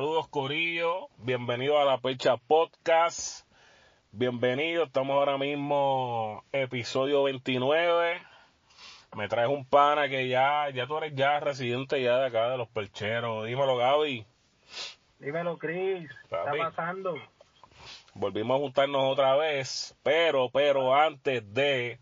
Saludos Corillo, bienvenido a la Percha Podcast. Bienvenido, estamos ahora mismo episodio 29. Me traes un pana que ya, ya tú eres ya residente ya de acá de los percheros. Dímelo Gaby. Dímelo Chris, ¿qué está pasando? Volvimos a juntarnos otra vez, pero, pero antes de,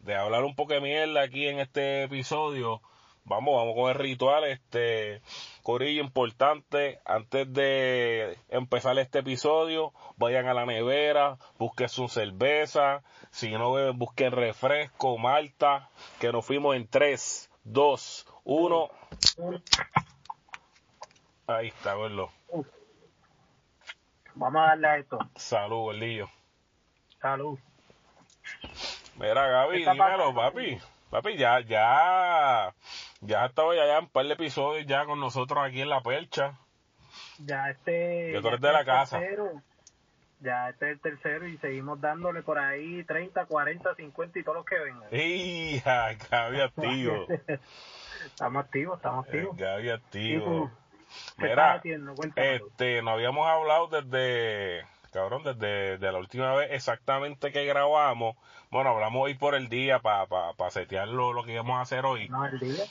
de hablar un poco de mierda aquí en este episodio, vamos, vamos con el ritual, este, corillo importante, antes de empezar este episodio, vayan a la nevera, busquen su cerveza, si no beben, busquen refresco, malta, que nos fuimos en 3, 2, 1. Ahí está, verlo. Vamos a darle a esto. Salud, gordillo. Salud. Mira, Gaby, dímelo, papi. Papi, ya, ya, ya estaba ya, un par de episodios ya con nosotros aquí en La Percha. Ya este... Yo de la casa. ya este es el tercero y seguimos dándole por ahí 30, 40, 50 y todos los que vengan. ¡Hija! Gaby activo. estamos activos, estamos activos. Gaby activo. Mira, este, no habíamos hablado desde cabrón, desde la última vez exactamente que grabamos, bueno, hablamos hoy por el día para pa, pa setear lo, que íbamos a hacer hoy. No, el día.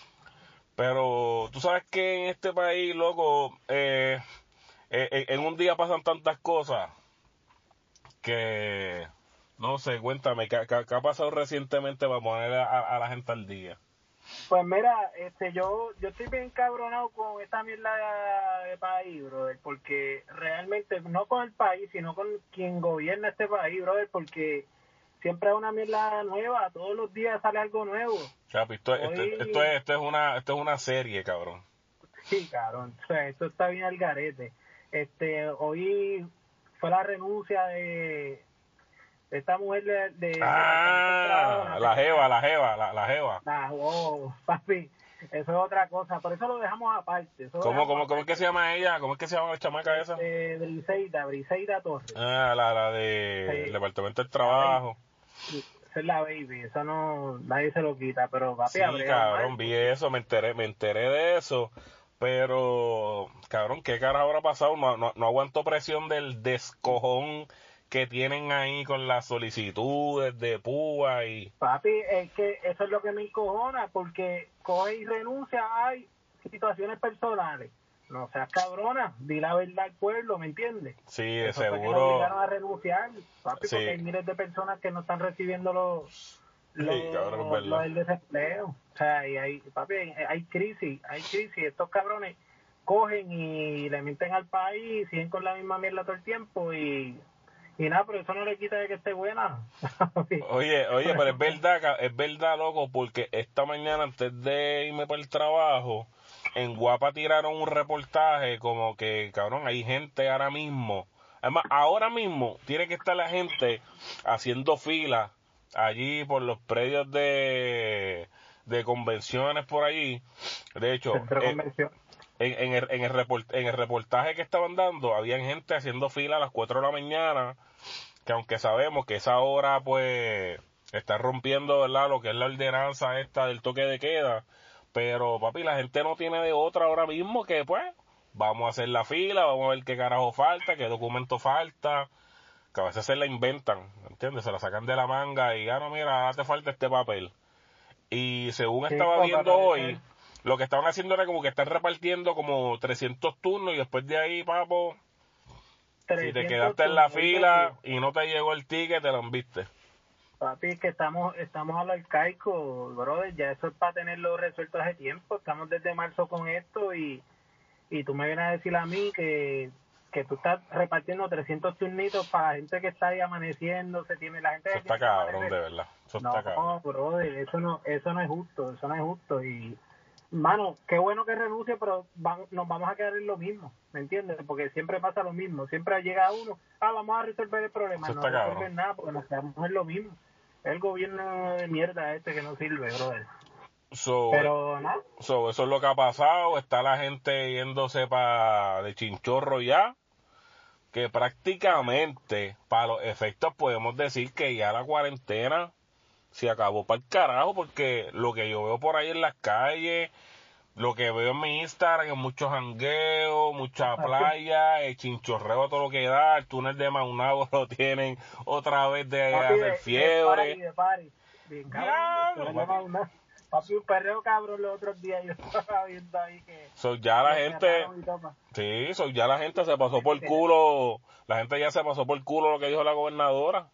Pero tú sabes que en este país, loco, eh, eh, en un día pasan tantas cosas que, no sé, cuéntame, ¿qué, ha pasado recientemente para poner a la gente al día? Pues mira, este, yo, yo estoy bien cabronado con esta mierda de, país, brother, porque realmente, no con el país, sino con quien gobierna este país, brother, porque siempre hay una mierda nueva, todos los días sale algo nuevo. Chapi, esto, esto, es, esto, es una, esto es una serie, cabrón. Sí, cabrón, o sea, esto está bien al garete. Este, hoy fue la renuncia de, esta mujer de... ah, la jeva, la jeva, la, la jeva. Ah, oh, papi, eso es otra cosa, por eso lo dejamos aparte. ¿Cómo, cómo, ¿Cómo es que se llama ella? ¿Cómo es que se llama la chamaca esa? Eh, Briseida, Briseida Torres. Ah, la, la de Departamento del Trabajo. Esa es la baby, esa no, nadie se lo quita, pero papi, Sí, cabrón, vi eso, me enteré, me enteré de eso. Pero, cabrón, ¿qué cara habrá pasado? No, no, no aguanto presión del descojón que tienen ahí con las solicitudes de púa y... Papi, es que eso es lo que me encojona, porque coge y renuncia, hay situaciones personales. No seas cabrona, di la verdad al pueblo, ¿me entiendes? Sí, de seguro. a renunciar, papi, porque hay miles de personas que no están recibiendo los, los, del desempleo. O sea, y hay, papi, hay, crisis, hay crisis. Estos cabrones cogen y le mienten al país, siguen con la misma mierda todo el tiempo y y nada, pero eso no le quita de que esté buena. oye, oye, pero es verdad, es verdad, loco, porque esta mañana antes de irme para el trabajo, en Guapa tiraron un reportaje como que, cabrón, hay gente ahora mismo. Además, ahora mismo tiene que estar la gente haciendo fila allí por los predios de, de convenciones por allí. De hecho, en, el, en, el en el reportaje que estaban dando, había gente haciendo fila a las 4 de la mañana, que aunque sabemos que esa hora, pues, está rompiendo, ¿verdad?, lo que es la ordenanza esta del toque de queda, pero, papi, la gente no tiene de otra ahora mismo que, pues, vamos a hacer la fila, vamos a ver qué carajo falta, qué documento falta, que a veces se la inventan, ¿entiendes? Se la sacan de la manga y, ah, no, mira, te falta este papel. Y según estaba viendo hoy, lo que estaban haciendo era como que están repartiendo como 300 turnos y después de ahí, papo, si te quedaste en la fila y no te llegó el ticket, te lo enviste. Papi, que estamos estamos al arcaico, brother, ya eso es para tenerlo resuelto hace tiempo. Estamos desde marzo con esto y, y tú me vienes a decir a mí que, que tú estás repartiendo 300 turnitos para la gente que está ahí amaneciendo, se tiene la gente Eso está cabrón, de verdad. Eso no, está cabrón. brother, eso no, eso no es justo, eso no es justo y Mano, qué bueno que renuncie, pero nos vamos a quedar en lo mismo, ¿me entiendes? Porque siempre pasa lo mismo, siempre llega uno, ah, vamos a resolver el problema, no resolver nada porque nos quedamos en lo mismo. El gobierno de mierda este que no sirve, brother. pero no. eso es lo que ha pasado, está la gente yéndose para de chinchorro ya, que prácticamente, para los efectos podemos decir que ya la cuarentena se acabó para el carajo porque lo que yo veo por ahí en las calles, lo que veo en mi Instagram es muchos jangueos, mucha playa, el chinchorreo todo lo que da, el túnel de Maunabo lo tienen otra vez de hacer fiebre. De party, Bien, cabrón, Diablo, papi. un perreo cabrón los otros días yo estaba viendo ahí que So, ya la gente, sí, so, ya la gente se pasó por culo, la gente ya se pasó por culo lo que dijo la gobernadora.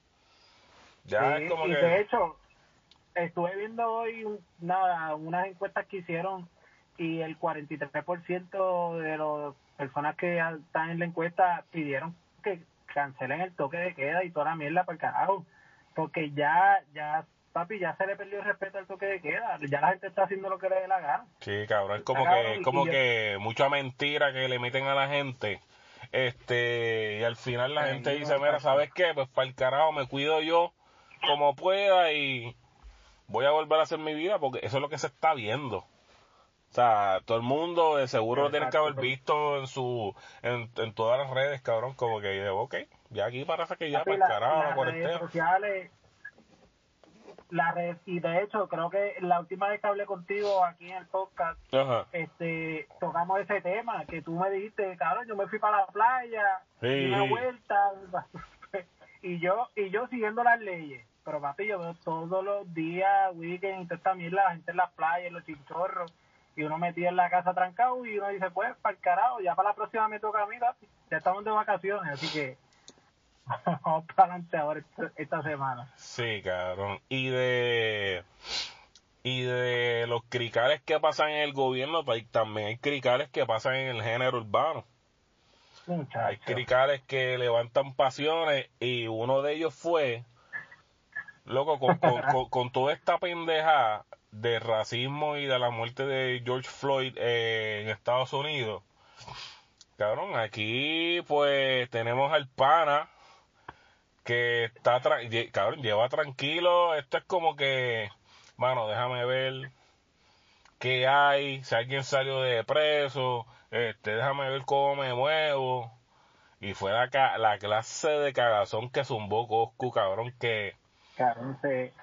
Ya Sí, es como y que... de hecho estuve viendo hoy nada unas encuestas que hicieron y el 43% de las personas que están en la encuesta pidieron que cancelen el toque de queda y toda la mierda para el carajo porque ya ya papi ya se le perdió el respeto al toque de queda ya la gente está haciendo lo que le dé la gana Sí, cabrón, es como que, es como yo- que mucha mentira que le meten a la gente. Este, y al final la Sí, gente dice, mira. ¿sabes qué? Pues para el carajo me cuido yo como pueda y voy a volver a hacer mi vida porque eso es lo que se está viendo. O sea, todo el mundo de seguro lo tiene que haber visto en su en, en todas las redes, cabrón, como que, ok, ya aquí parece que ya para el carajo la las redes cuarentena. sociales la red y de hecho creo que la última vez que hablé contigo aquí en el podcast Ajá. este tocamos ese tema que tú me dijiste cabrón yo me fui para la playa Sí. di una vuelta y yo y yo siguiendo las leyes pero papi yo veo todos los días weekend y toda esta mierda la gente en las playas los chinchorros y uno metido en la casa trancado y uno dice pues para el carajo ya para la próxima me toca a mí papi ya estamos de vacaciones así que vamos para adelante ahora esta, esta semana Sí, cabrón. Y de y de los cricales que pasan en el gobierno, pues, también hay cricales que pasan en el género urbano. Hay muchachos cricales que levantan pasiones y uno de ellos fue, loco, con, con, con- con toda esta pendeja de racismo y de la muerte de George Floyd eh, en Estados Unidos. Cabrón, aquí pues tenemos al pana que está, tra- cabrón, lleva tranquilo. Esto es como que, mano, déjame ver qué hay, si alguien salió de preso, este, déjame ver cómo me muevo. Y fue la, la clase de cagazón que zumbó Coscu, cabrón, que cabrón se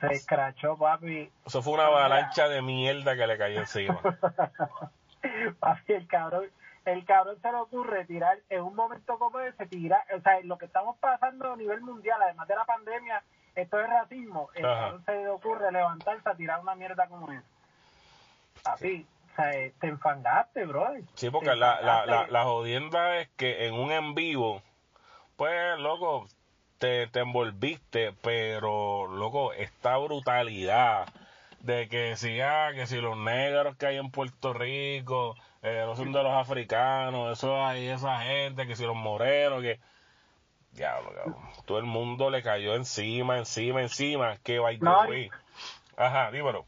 se escrachó papi eso fue una avalancha de mierda que le cayó encima. Papi, el cabrón, el cabrón se le ocurre tirar en un momento como ese, tirar, o sea, lo que estamos pasando a nivel mundial, además de la pandemia, esto es racismo, el Ajá. cabrón se le ocurre levantarse a tirar una mierda como esa. Papi, o sea, eh, te enfangaste, bro. Sí, porque la, la, la, la jodienda es que en un en vivo, pues, loco, te, te envolviste, pero, loco, esta brutalidad de que si, ah, que si los negros que hay en Puerto Rico, eh, no son de los africanos, eso hay esa gente, que si los morenos, que... Diablo, cabrón. Todo el mundo le cayó encima, encima, encima, que by the No, way. Ajá, dímelo.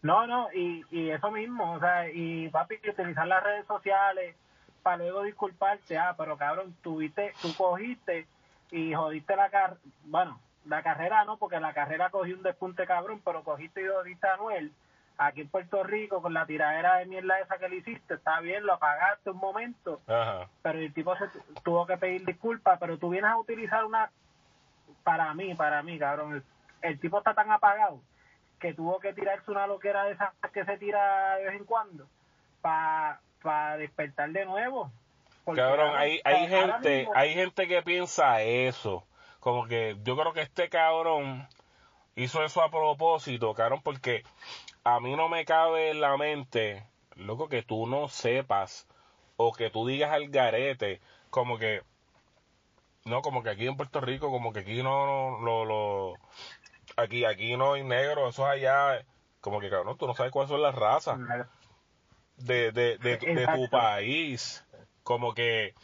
No, no, y, y eso mismo, o sea, y papi, que utilizar las redes sociales para luego disculparte, ah, pero cabrón, tuviste, tú cogiste y jodiste la carrera, bueno, la carrera no, porque la carrera cogió un despunte cabrón, pero cogiste y jodiste a Anuel aquí en Puerto Rico con la tiradera de mierda esa que le hiciste, está bien, lo apagaste un momento, Ajá. pero el tipo se tuvo que pedir disculpas, pero tú vienes a utilizar una, para mí, para mí, cabrón, el, el tipo está tan apagado que tuvo que tirarse una loquera de esas que se tira de vez en cuando para despertar de nuevo. Cabrón, hay, hay gente, mismo- hay gente que piensa eso. Como que yo creo que este cabrón hizo eso a propósito, cabrón, porque a mí no me cabe en la mente, loco, que tú no sepas o que tú digas al garete, como que, no, como que aquí en Puerto Rico, como que aquí no, no lo, lo, aquí, aquí no hay negro, eso es allá, como que cabrón, tú no sabes cuáles son las razas de, de, de, tu- de tu país. Como que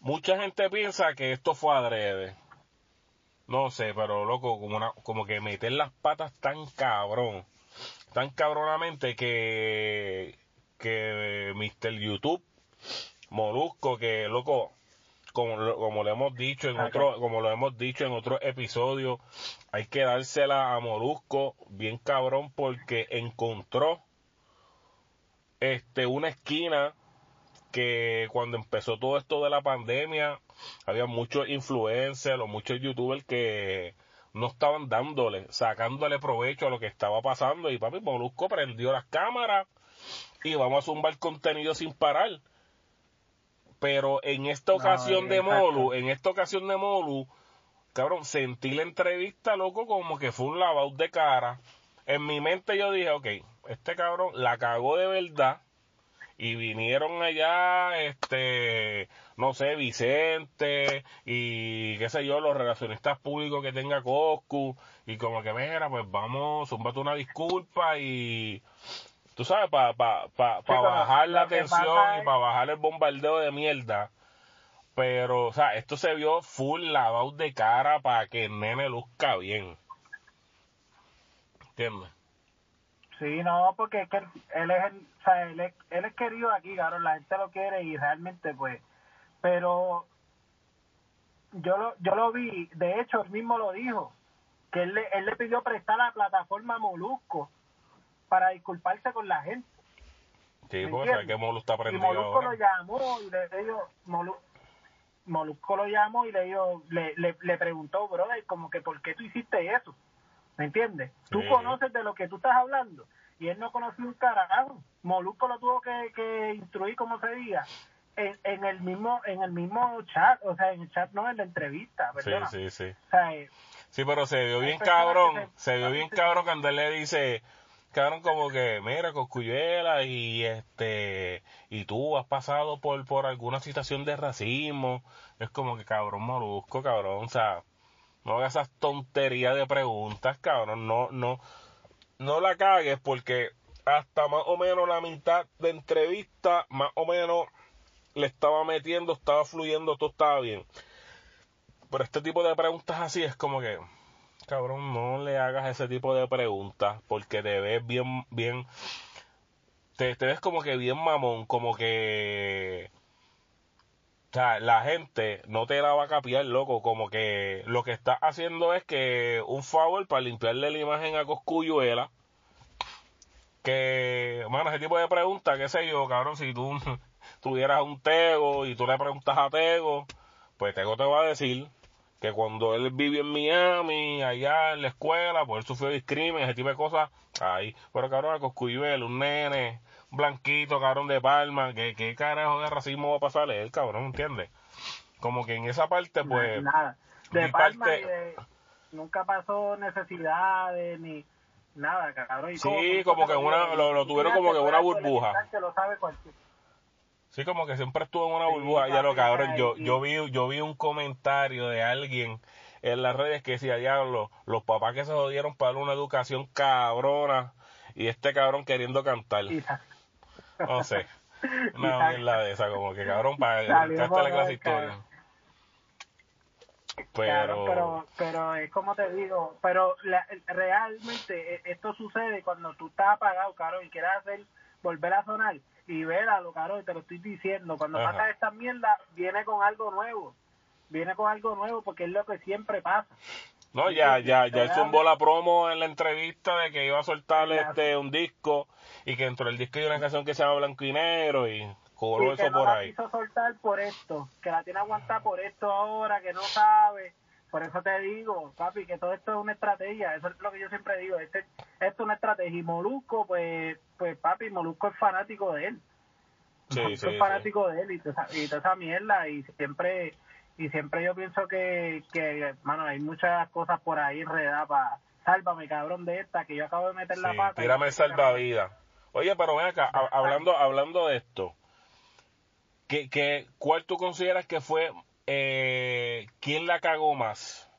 mucha gente piensa que esto fue adrede. No sé, pero loco, como, una, como que meter las patas tan cabrón, tan cabronamente que, que Mr. YouTube, Molusco, que loco, como, lo- como lo hemos dicho en otro, como lo hemos dicho en otro episodio, hay que dársela a Molusco bien cabrón porque encontró este una esquina que cuando empezó todo esto de la pandemia había muchos influencers o muchos youtubers que no estaban dándole, sacándole provecho a lo que estaba pasando y papi Molusco prendió las cámaras y vamos a zumbar contenido sin parar. Pero en esta ocasión de Molu, en esta ocasión de Molu, cabrón, sentí la entrevista, loco, como que fue un lavado de cara. En mi mente yo dije, ok, este cabrón la cagó de verdad y vinieron allá, este, no sé, Vicente y qué sé yo, los relacionistas públicos que tenga Coscu y como que mira, pues vamos, zumbate una disculpa y tú sabes, para pa, pa, pa bajar la tensión y para bajar el bombardeo de mierda. Pero, o sea, esto se vio full lavado de cara para que el nene luzca bien. ¿Entiendes? Sí, no, porque es que él es, el, o sea, él es, él es querido aquí, claro, la gente lo quiere y realmente, pues, pero yo lo, yo lo vi, de hecho, él mismo lo dijo, que él le, él le pidió prestar la plataforma Molusco para disculparse con la gente. Sí, porque sabe que Molusco está aprendido Y Molusco lo llamó y le dijo, Molusco lo llamó y le, dijo, le, le, le preguntó, brother, como que ¿por qué tú hiciste eso? ¿Me entiendes? Tú conoces de lo que tú estás hablando y él no conoció un carajo. Molusco lo tuvo que, que instruir, como se diga, en, en, el mismo en el mismo chat, o sea, en el chat no en la entrevista, ¿verdad? Sí, sí, sí. O sea, eh, sí, pero se vio bien cabrón, se, vio bien cabrón cuando él le dice, cabrón como que, mira, Coscuyuela y este y tú has pasado por por alguna situación de racismo, es como que cabrón Molusco, cabrón, o sea, no hagas esas tonterías de preguntas, cabrón. No, no, no la cagues porque hasta más o menos la mitad de entrevista, más o menos le estaba metiendo, estaba fluyendo, todo estaba bien. Pero este tipo de preguntas así es como que, cabrón, no le hagas ese tipo de preguntas porque te ves bien, bien, te, te ves como que bien mamón, como que sea, la gente no te la va a capiar, loco. Como que lo que está haciendo es que un favor para limpiarle la imagen a Coscuyuela. Que, mano, ese tipo de preguntas, qué sé yo, cabrón, si tú tuvieras un Tego y tú le preguntas a Tego, pues Tego te va a decir que cuando él vivió en Miami, allá en la escuela, pues él sufrió discrimen, ese tipo de cosas, ahí. Pero cabrón, a Coscuyuela, un nene, blanquito, cabrón de palma, ¿qué, qué carajo de racismo va a pasarle él, cabrón, ¿entiendes? Como que en esa parte, pues... Nada, de palma nunca pasó necesidades ni nada, cabrón. sí, como, que una, lo, tuvieron como que una burbuja. Sí, como que siempre estuvo en una burbuja. ya lo cabrón, yo, yo vi, yo vi un comentario de alguien en las redes que decía, diablo, los papás que se jodieron para una educación cabrona y este cabrón queriendo cantar. No sé. Una mierda de esa, como que cabrón, para encanta la clase historia. Pero... pero pero es como te digo pero realmente e, esto sucede cuando tú estás apagado caro y quieres hacer volver a sonar y lo caro te lo estoy diciendo. Cuando pasa esta mierda viene con algo nuevo. Viene con algo nuevo porque es lo que siempre pasa. No, ya, ya, ya él zumbó la promo en la entrevista de que iba a soltar este un disco y que dentro del disco hay una canción que se llama Blanco y Negro y cobró eso por ahí. quiso soltar por esto, que la tiene aguantada por esto ahora, que no sabe. Por eso te digo, papi, que todo esto es una estrategia. Eso es lo que yo siempre digo. Este, esto es una estrategia. Y Molusco, pues, pues papi, Molusco es fanático de él. Sí, Molusco es fanático de él y toda, y toda esa mierda. Y siempre y siempre yo pienso que, que mano, hay muchas cosas por ahí enredadas para sálvame cabrón de esta que yo acabo de meter la pata. Tírame salvavidas. Oye, pero ven acá, hablando, hablando de esto, ¿qué, qué, ¿cuál tú consideras que fue, eh, quién la cagó más?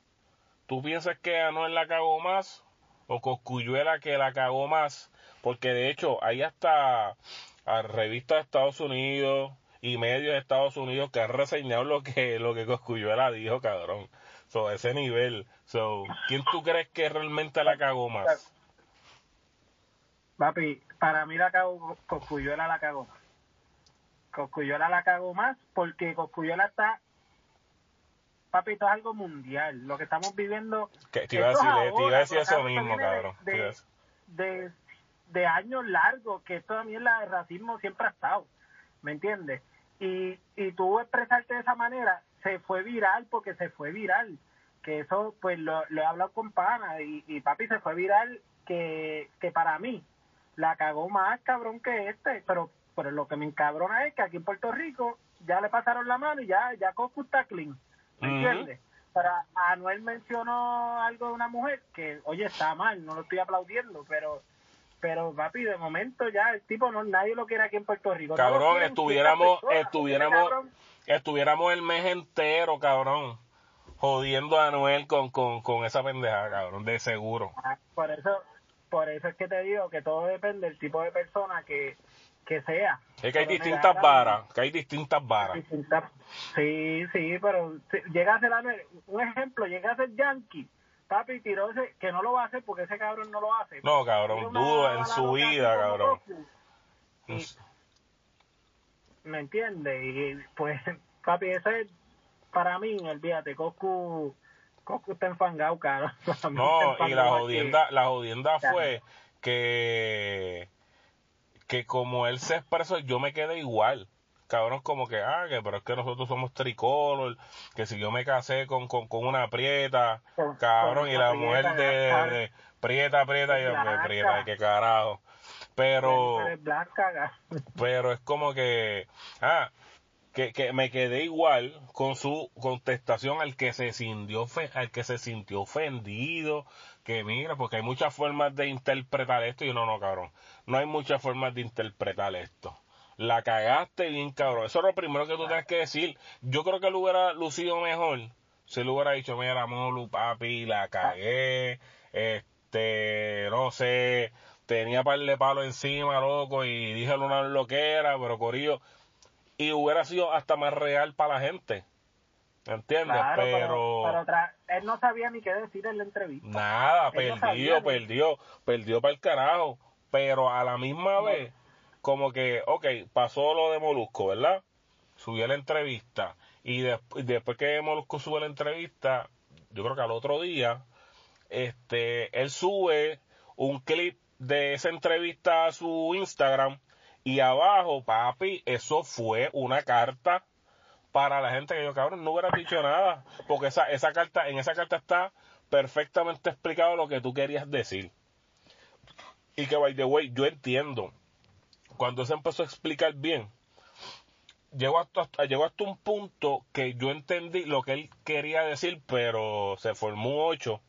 ¿Tú piensas que Anuel la cagó más o Coscuyuela que la cagó más? Porque de hecho, hay hasta a revistas de Estados Unidos, y medios de Estados Unidos que han reseñado lo que lo que Coscuyuela dijo, cabrón. So, ese nivel. So, ¿quién tú crees que realmente la cagó más? Papi, para mí la cagó, Coscuyuela la cagó más. Coscuyuela la cagó más porque Coscuyuela está papi, esto es algo mundial. Lo que estamos viviendo. Que te iba a decir, te iba a decir eso mismo, cabrón. De, de, de, años largos, que esto también la de racismo siempre ha estado. ¿Me entiendes? y, y tú expresarte de esa manera se fue viral porque se fue viral. que eso, pues lo, lo he hablado con pana y, y papi se fue viral que, que para mí la cagó más cabrón que este, pero, pero lo que me encabrona es que aquí en Puerto Rico ya le pasaron la mano y ya, ya Coscu está clean, ¿me entiendes? Pero Anuel mencionó algo de una mujer que, oye, está mal, no lo estoy aplaudiendo, pero pero papi, de momento ya el tipo no nadie lo quiere aquí en Puerto Rico. Cabrón, quieren estuviéramos, personas, estuviéramos, cabrón. estuviéramos el mes entero, cabrón, jodiendo a Anuel con, con, con esa pendejada, cabrón, de seguro. Ah, Por eso, por eso es que te digo que todo depende del tipo de persona que, que sea. Es que hay distintas varas, que hay distintas varas. distintas- Sí, sí, pero si llega a ser un ejemplo, llega a ser Yankee, papi, tiró ese, que no lo va a hacer porque ese cabrón no lo hace. No, cabrón, dudo en su vida, cabrón. Y- ¿Me entiendes? Y pues, papi, ese es para mí, olvídate, Coscu, Coscu está enfangado, cabrón. No, y la jodienda, la jodienda fue que, que como él se expresó, yo me quedé igual. Cabrón, como que, ah, que pero es que nosotros somos tricolor, que si yo me casé con, con, con una prieta, Con- cabrón, con y la mujer de, prieta, prieta, y yo, que prieta, qué carajo. Pero, pero es como que, ah, que, que me quedé igual con su contestación al que se sintió al que se sintió ofendido que mira porque hay muchas formas de interpretar esto y no no cabrón no hay muchas formas de interpretar esto. La cagaste bien cabrón. Eso es lo primero que tú tienes que decir. Yo creo que lo hubiera lucido mejor si le hubiera dicho mira Molu papi la cagué este no sé tenía par de palos encima loco y dije una loquera pero corillo y hubiera sido hasta más real para la gente. ¿Entiendes? Claro, pero, pero, él no sabía ni qué decir en la entrevista. nada, él no perdió, ni- perdió, perdió para el carajo. Pero a la misma vez, como que, ok, pasó lo de Molusco, ¿verdad? Subió la entrevista. Y des- después que Molusco sube la entrevista, yo creo que al otro día, este, él sube un clip de esa entrevista a su Instagram y abajo, papi, eso fue una carta para la gente que yo, cabrón, no hubiera dicho nada, porque esa, esa carta, en esa carta está perfectamente explicado lo que tú querías decir. Y que, by the way, yo entiendo, cuando se empezó a explicar bien, llegó hasta, llegó hasta un punto que yo entendí lo que él quería decir, pero se formó ocho,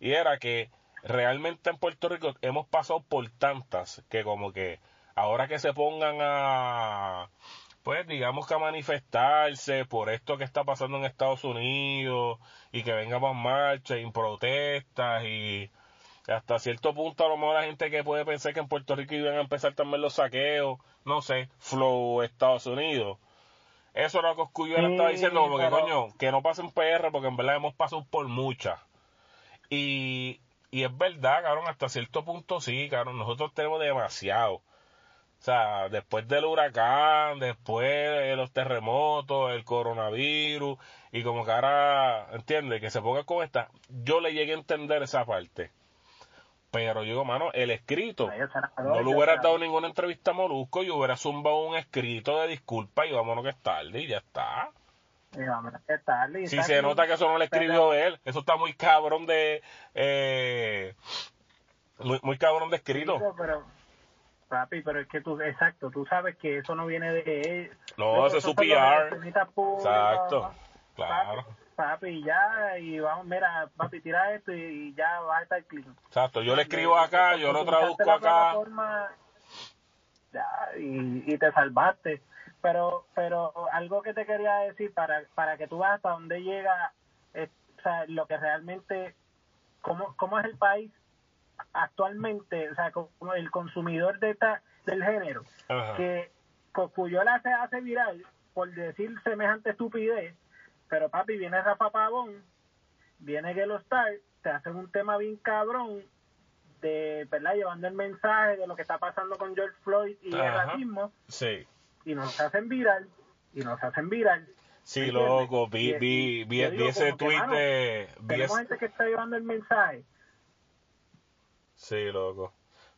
y era que realmente en Puerto Rico hemos pasado por tantas que como que ahora que se pongan a pues digamos que a manifestarse por esto que está pasando en Estados Unidos y que vengan más marchas y protestas y hasta cierto punto a lo mejor la gente que puede pensar que en Puerto Rico iban a empezar también los saqueos, no sé, flow Estados Unidos. Eso era lo que Oscuyuela Sí, estaba diciendo, como que pero- coño, que no pasen PR porque en verdad hemos pasado por muchas. Y, y es verdad, cabrón, hasta cierto punto sí, cabrón, nosotros tenemos demasiado. O sea, después del huracán, después de los terremotos, el coronavirus, y como que ahora, ¿entiendes? Que se ponga con esta. Yo le llegué a entender esa parte. Pero yo digo, mano, el escrito, no le hubiera era- dado ninguna entrevista a Molusco y hubiera zumbado un escrito de disculpa y vámonos que es tarde y ya está. Y Si se nota que eso no lo escribió él, eso está muy cabrón de... Eh, muy, muy cabrón de escrito. Pero, papi, pero es que tú, exacto, tú sabes que eso no viene de él. No, ese es su PR. Exacto, claro. Papi, ya, y vamos, mira, papi, tira esto y, y ya va a estar clean. Exacto, yo le escribo acá, yo lo traduzco acá. Ya, y, y te salvaste. Pero pero algo que te quería decir para para que tú veas hasta dónde llega eh, o sea, lo que realmente cómo cómo es el país actualmente, o sea, como el consumidor de esta del género Ajá. que Coscuyola se hace viral por decir semejante estupidez, pero papi, viene Rafa Pavón, viene Gelo Star, te hacen un tema bien cabrón de, ¿verdad? Llevando el mensaje de lo que está pasando con George Floyd y el racismo, Sí, y nos hacen viral, y nos hacen viral. sí, ¿Me loco, vi, vi, vi, vi ese tweet de... Vi Tenemos gente que está llevando el mensaje. Sí, loco.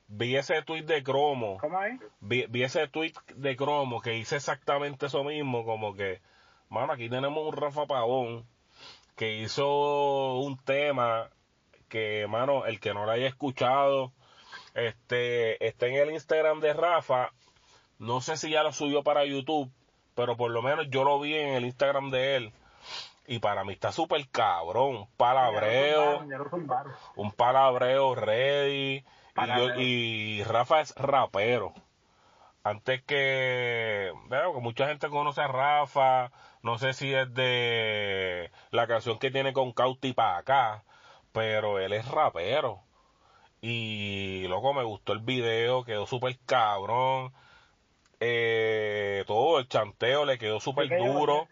Vi ese tweet de cromo. ¿Cómo es? Vi, vi ese tweet de cromo que hice exactamente eso mismo, como que, mano, aquí tenemos un Rafa Pavón que hizo un tema que, mano, el que no lo haya escuchado, este, está en el Instagram de Rafa. No sé si ya lo subió para YouTube, pero por lo menos yo lo vi en el Instagram de él. Y para mí está súper cabrón. Un palabreo. Un palabreo ready. Y, yo, y Rafa es rapero. Antes que, veo que mucha gente conoce a Rafa, no sé si es de la canción que tiene con Cauti para acá, pero él es rapero. Y loco, me gustó el video, quedó súper cabrón. Eh, todo el chanteo le quedó súper duro.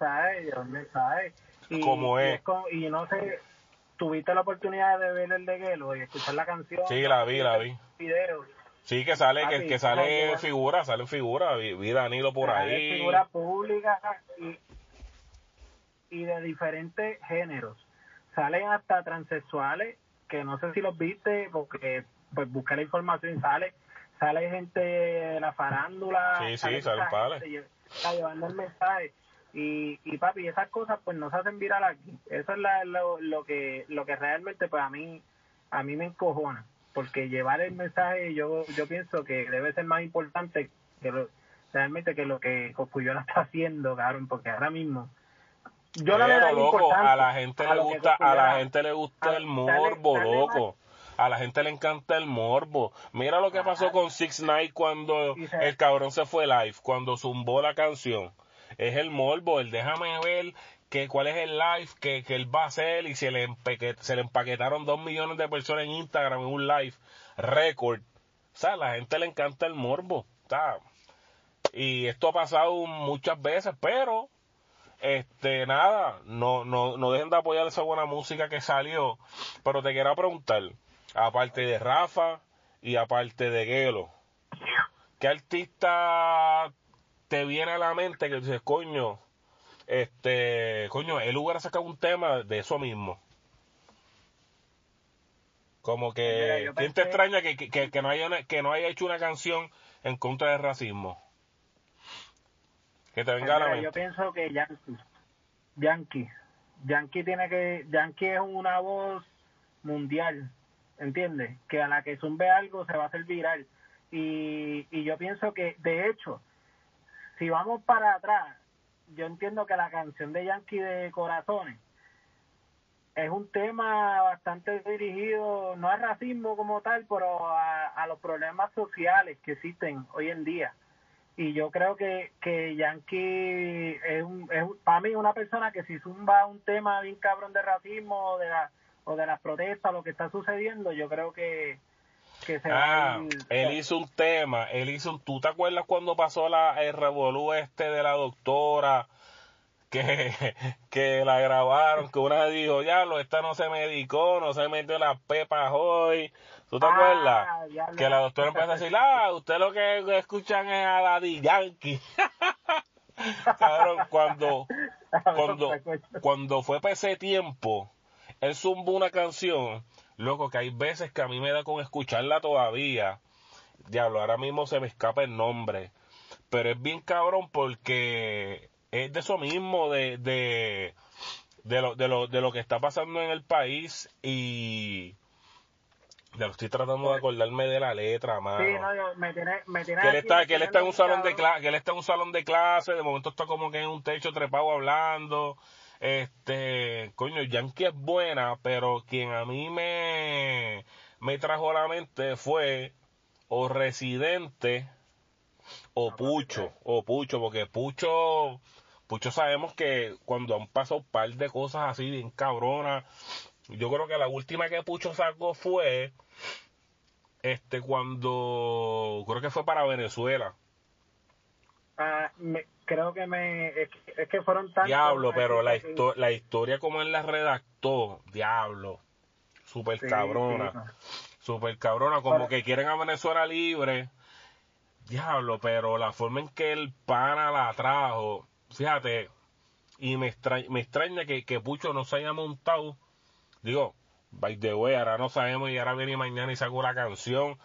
Y, como es. Y, no sé, tuviste la oportunidad de ver el de Gelo y escuchar la canción. Sí, la vi, la vi. Sí, que sale, que, que sale figura, sale figura, vi, vi Danilo por ahí. Figura pública y, y de diferentes géneros. Salen hasta transexuales, que no sé si los viste, porque pues busca la información y sale. Sale gente de la farándula. Sí, sí, salen Está llevando el mensaje y, y papi, esas cosas pues nos hacen viral aquí. Eso es lo, lo, que lo que realmente pues a mí a mí me encojona, porque llevar el mensaje yo yo pienso que debe ser más importante que realmente que lo que Coscuyola está haciendo, cabrón, porque ahora mismo yo no loco, a la gente le gusta a la gente le gusta el morbo, loco. A la gente le encanta el morbo. Mira lo que pasó con Six Night cuando el cabrón se fue live, cuando zumbó la canción es el morbo, el déjame ver que cuál es el live que, que él va a hacer y se le, se le empaquetaron dos millones de personas en Instagram en un live récord. O sea, a la gente le encanta el morbo. Y esto ha pasado muchas veces, pero este nada, no, no, no dejen de apoyar esa buena música que salió. Pero te quiero preguntar, aparte de Rafa y aparte de Gelo, ¿qué artista te viene a la mente que dices, coño, este, coño, el hubiera sacado un tema de eso mismo. Como que, ¿quién te extraña que, que, que, no haya que no haya hecho una canción en contra del racismo? Que te venga a la mente. Yo pienso que Yankee, Yankee, Yankee tiene que, Yankee es una voz mundial, ¿entiendes? Que a la que zumbe algo se va a hacer viral. Y, y yo pienso que, de hecho, si vamos para atrás, yo entiendo que la canción de Yankee de Corazones es un tema bastante dirigido, no al racismo como tal, pero a, los problemas sociales que existen hoy en día. Y yo creo que, que Yankee es, un, es para mí una persona que si zumba un tema bien cabrón de racismo o de, la, o de las protestas, lo que está sucediendo, yo creo que, ah, él hizo un tema, él hizo un, ¿tú te acuerdas cuando pasó la, el revolú este de la doctora? Que, que la grabaron, que una dijo, ya, lo, esta no se medicó, no se metió las pepas hoy. ¿Tú te acuerdas? Ah, que la doctora empezó a decir, ah, usted lo que escuchan es a Daddy Yankee. Cabrón, cuando, cuando, cuando fue para ese tiempo, él zumbó una canción Loco, que hay veces que a mí me da con escucharla todavía. Diablo, ahora mismo se me escapa el nombre. Pero es bien cabrón porque es de eso mismo, de, de, de, lo, de, lo, de lo que está pasando en el país y... Ya lo estoy tratando de acordarme de la letra, mano. Sí, no, me tiene, me tiene que él está, que él está en un salón de clase, que él está en un salón de clase, de momento está como que en un techo trepado hablando, este, coño, Yankee es buena, pero quien a mí me, me trajo a la mente fue o Residente o Pucho, o Pucho, porque Pucho, Pucho sabemos que cuando han pasado un par de cosas así bien cabronas, yo creo que la última que Pucho sacó fue este cuando creo que fue para Venezuela. Ah, me, creo que me es, que fueron tantos diablo pero la, la historia como él la redactó diablo super cabrona super cabrona como que quieren a Venezuela libre diablo pero la forma en que el pana la trajo fíjate y me extraña, me extraña que, que Pucho no se haya montado digo by the way ahora no sabemos y ahora viene mañana y sacó la canción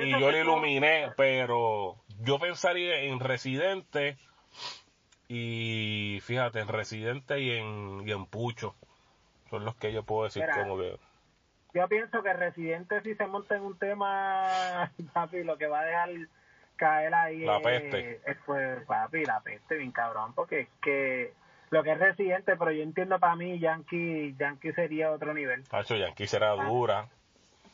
y yo le iluminé, pero yo pensaría en Residente y fíjate, en Residente y en, y en Pucho. son los que yo puedo decir como que yo pienso que Residente si se monta en un tema papi lo que va a dejar caer ahí la peste es, pues papi la peste bien cabrón porque es que lo que es Residente pero yo entiendo para mí Yankee Yankee sería otro nivel Yankee será ah. dura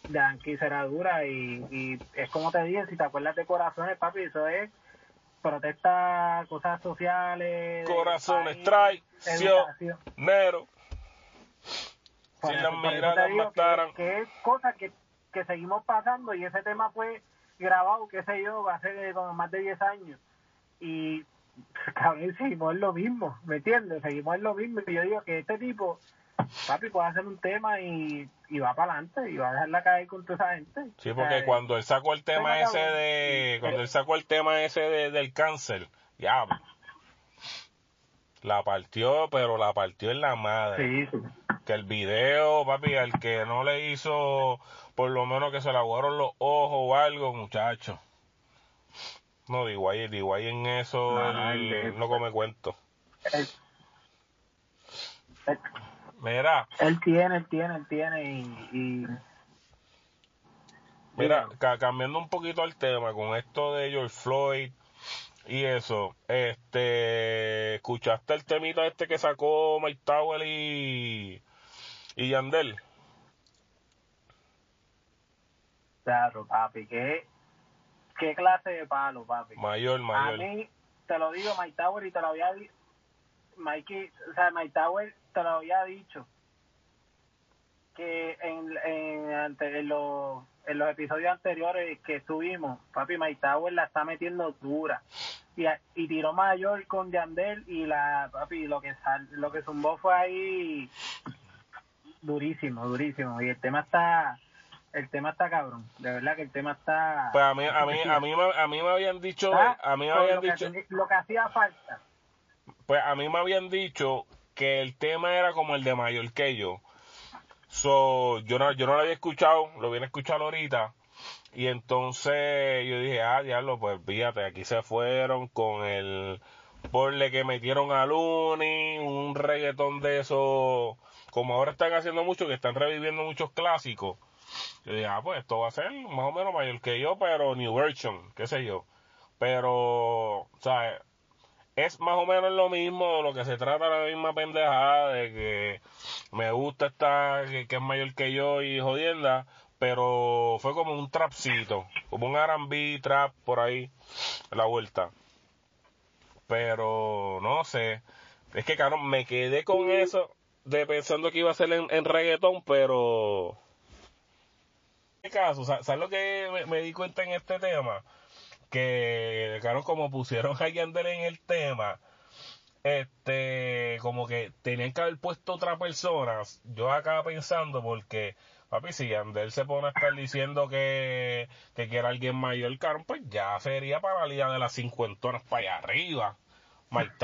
Yankee será dura y, y es como te dije si te acuerdas de Corazones papi eso es protesta cosas sociales Corazones traición Nero si las miradas mataran. Que, es cosa que, que seguimos pasando y ese tema fue grabado, qué sé yo, hace como más de 10 años. Y, cabrón, seguimos en lo mismo, ¿me entiendes? Seguimos en lo mismo. Y yo digo que este tipo, papi, puede hacer un tema y, y va para adelante y va a dejarla caer con toda esa gente. Sí, porque cuando él sacó el tema ese de, cuando él sacó el tema ese de, del cáncer, ya, la partió, pero la partió en la madre. Sí, sí que el video, papi, al que no le hizo por lo menos que se le aguaron los ojos o algo, muchacho. No, digo ahí, digo ahí en eso no, come cuento. Mira. Él tiene, él tiene, él tiene y... Mira, cambiando un poquito el tema con esto de George Floyd y eso, este, ¿escuchaste el temita este que sacó Mike Tower y, ¿Y Yandel? Claro, papi, ¿qué, qué clase de palo, papi. Mayor, mayor. A mí, te lo digo, Mike Tower, y te lo había dicho, Mikey, o sea, Mike Tower te lo había dicho, que en, en, en, los, en los episodios anteriores que estuvimos, papi, Mike Tower la está metiendo dura. Y, y tiró mayor con Yandel y la, papi, lo que, lo que zumbó fue ahí durísimo, durísimo. Y el tema está, el tema está cabrón. De verdad que el tema está. Pues a mí, a mí, a mí, a mí me habían dicho, ah, a mí me habían dicho. lo que hacía falta. Pues a mí me habían dicho que el tema era como el de mayor que yo. So, yo no, yo no lo había escuchado, lo vine a escuchar ahorita. Y entonces yo dije, ah, diablo, pues fíjate, aquí se fueron con el porle que metieron a Luni, un reggaetón de eso como ahora están haciendo mucho, que están reviviendo muchos clásicos, yo dije, ah, pues esto va a ser más o menos mayor que yo, pero new version, qué sé yo. Pero, sea, es más o menos lo mismo, lo que se trata la misma pendejada, de que me gusta esta, que, es mayor que yo y jodienda, pero fue como un trapcito, como un R&B trap por ahí, la vuelta. Pero, no sé, es que, claro, me quedé con eso de pensando que iba a ser en, reggaetón, pero... ¿Qué caso? ¿Sabes lo que me, di cuenta en este tema? Que, claro, como pusieron a Yandel en el tema, este, como que tenían que haber puesto otra persona. Yo acá pensando porque, papi, si Yandel se pone a estar diciendo que, que quiere alguien mayor, caro, pues ya sería para la liga de las cincuentonas para allá arriba. Mike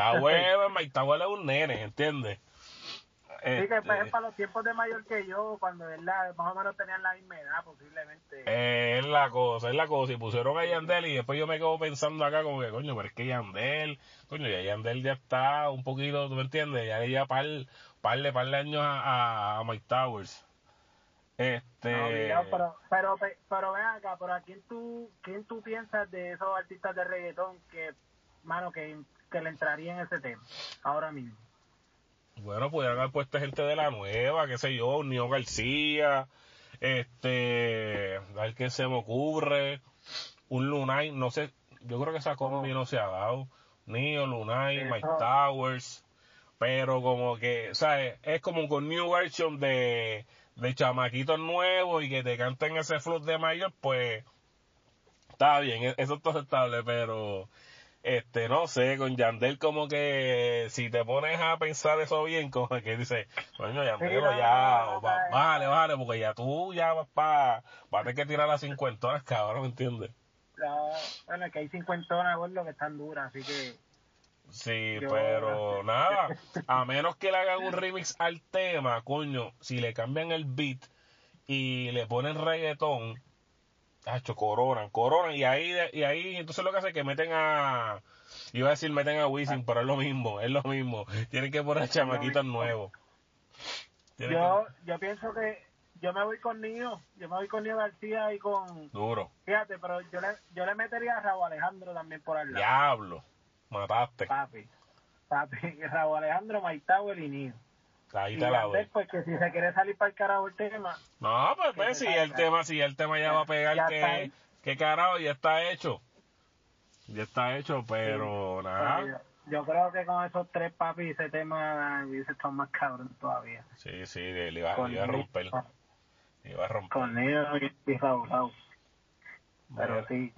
Tower es un nene, ¿entiendes? Sí, que este, para los tiempos de mayor que yo, cuando más o menos tenían la misma edad, posiblemente. Eh, es la cosa, es la cosa. Y pusieron a Yandel y después yo me quedo pensando acá como que, coño, pero es que Yandel, coño, ya Yandel ya está un poquito, ¿tú me entiendes? Ya ya par, par, de, par de años a, a, Mike Towers. Este... pero, pero, pero ven acá, pero ¿a quién tú, quién tú piensas de esos artistas de reggaetón que, mano, que, que le entraría en ese tema ahora mismo? Bueno, pudieran haber puesto gente de la nueva, qué sé yo, Nio García, este, a ver qué se me ocurre, un Lunay, no sé, yo creo que esa combi no se ha dado, Nio, Lunay, Mike Towers, pero como que, ¿sabes? Es como con new version de, de chamaquitos nuevos y que te canten ese flow de mayor, pues, está bien, e-, eso está aceptable, pero este, no sé, con Yandel como que si te pones a pensar eso bien, como que dice, coño, Yandel, ya, vale, vale, porque ya tú ya vas para, vas a tener que tirar las cincuentonas, cabrón, ¿me entiendes? bueno, que hay cincuentonas, lo que están duras, así que... Sí, pero nada, a menos que le hagan un remix al tema, coño, si le cambian el beat y le ponen reggaetón, hecho coronan, coronan y ahí y ahí entonces lo que hace es que meten a iba a decir meten a Wisin, pero es lo mismo, es lo mismo. Tienen que poner chamaquitos nuevos. yo, yo pienso que yo me voy con Nio, yo me voy con Nio García y con... Duro. Fíjate, pero yo le, yo le metería a Raúl Alejandro también por al lado. Diablo, mataste. Papi, papi, Raúl Alejandro, Tower y Nio. Ahí te la doy. pues que si se quiere salir para el carajo el tema. No, pues, pues si el tema, si el tema ya va a pegar, que, que carajo, ya está hecho. Ya está hecho, pero nada. yo, creo que con esos tres papi ese tema hubiese estado más cabrón todavía. Sí, sí, le, iba, a romper. Le iba a romper. Con ellos y, Raúl, Raúl. Pero sí.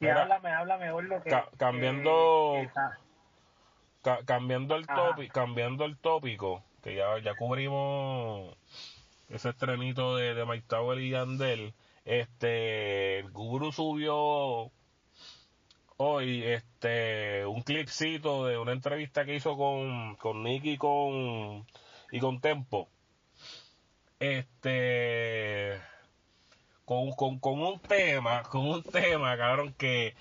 Y háblame, háblame, lo que... cambiando... cambiando el tópico, cambiando el tópico, que ya, ya cubrimos ese estrenito de, de Mike Tower y Yandel, este, el Guru subió hoy este un clipcito de una entrevista que hizo con, con Nicky y con, y con Tempo. Este con, con, con un tema, con un tema, cabrón, que